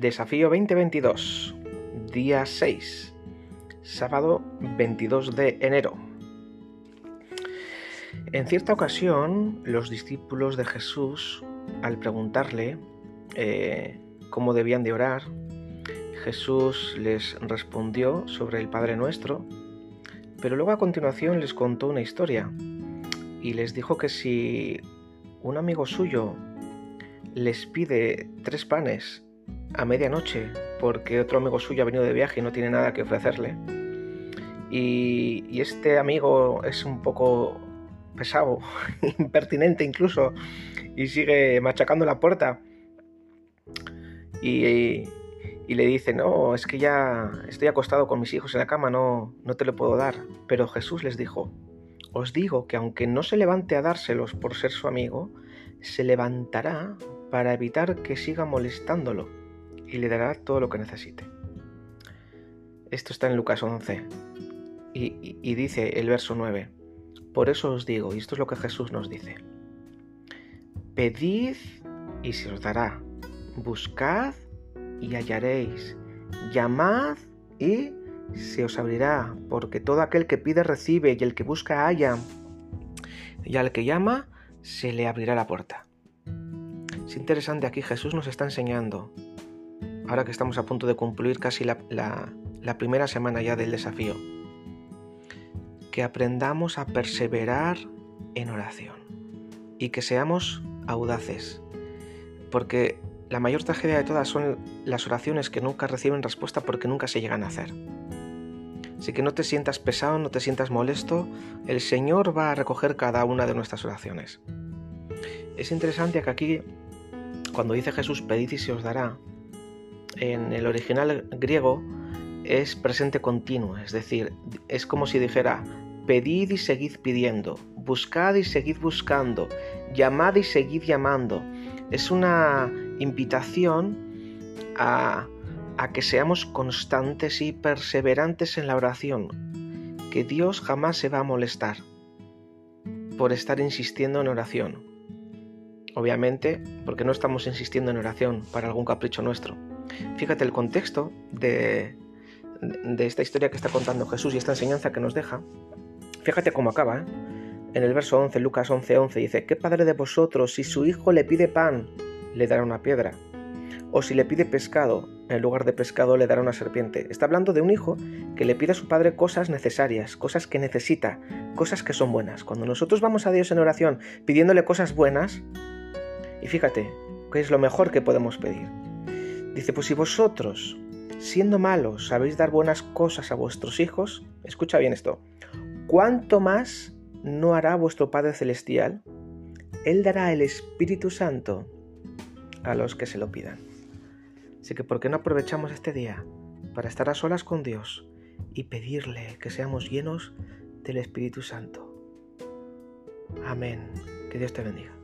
Desafío 2022, día 6, sábado 22 de enero. En cierta ocasión, los discípulos de Jesús, al preguntarle eh, cómo debían de orar, Jesús les respondió sobre el Padre Nuestro, pero luego a continuación les contó una historia y les dijo que si un amigo suyo les pide tres panes a medianoche porque otro amigo suyo ha venido de viaje y no tiene nada que ofrecerle, y, este amigo es un poco pesado, impertinente incluso, y sigue machacando la puerta, y, y le dice, no, es que ya estoy acostado con mis hijos en la cama, no, no te lo puedo dar. Pero Jesús les dijo, os digo que aunque no se levante a dárselos por ser su amigo, se levantará para evitar que siga molestándolo y le dará todo lo que necesite. Esto está en Lucas 11 y, dice el verso 9, por eso os digo, y esto es lo que Jesús nos dice, pedid y se os dará, buscad y hallaréis, llamad y se os abrirá, porque todo aquel que pide recibe y el que busca halla, y al que llama se le abrirá la puerta. Es interesante aquí Jesús nos está enseñando, ahora que estamos a punto de cumplir casi la, primera semana ya del desafío, que aprendamos a perseverar en oración y que seamos audaces, porque la mayor tragedia de todas son las oraciones que nunca reciben respuesta porque nunca se llegan a hacer. Así que no te sientas pesado, no te sientas molesto, el Señor va a recoger cada una de nuestras oraciones. Es interesante que aquí cuando dice Jesús pedid y se os dará, en el original griego es presente continuo, es decir, es como si dijera pedid y seguid pidiendo, buscad y seguid buscando, llamad y seguid llamando. Es una invitación a, a que seamos constantes y perseverantes en la oración, que Dios jamás se va a molestar por estar insistiendo en oración obviamente, porque no estamos insistiendo en oración para algún capricho nuestro. Fíjate el contexto de, de esta historia que está contando Jesús y esta enseñanza que nos deja. Fíjate cómo acaba, ¿eh? En el verso 11, Lucas 11, 11 dice, ¿qué padre de vosotros, si su hijo le pide pan, le dará una piedra? O si le pide pescado, en lugar de pescado le dará una serpiente. Está hablando de un hijo que le pide a su padre cosas necesarias, cosas que necesita, cosas que son buenas. Cuando nosotros vamos a Dios en oración pidiéndole cosas buenas, y fíjate, ¿qué es lo mejor que podemos pedir? Dice, pues si vosotros, siendo malos, sabéis dar buenas cosas a vuestros hijos, escucha bien esto, ¿cuánto más no hará vuestro Padre Celestial? Él dará el Espíritu Santo a los que se lo pidan. Así que, ¿por qué no aprovechamos este día para estar a solas con Dios y pedirle que seamos llenos del Espíritu Santo? Amén. Que Dios te bendiga.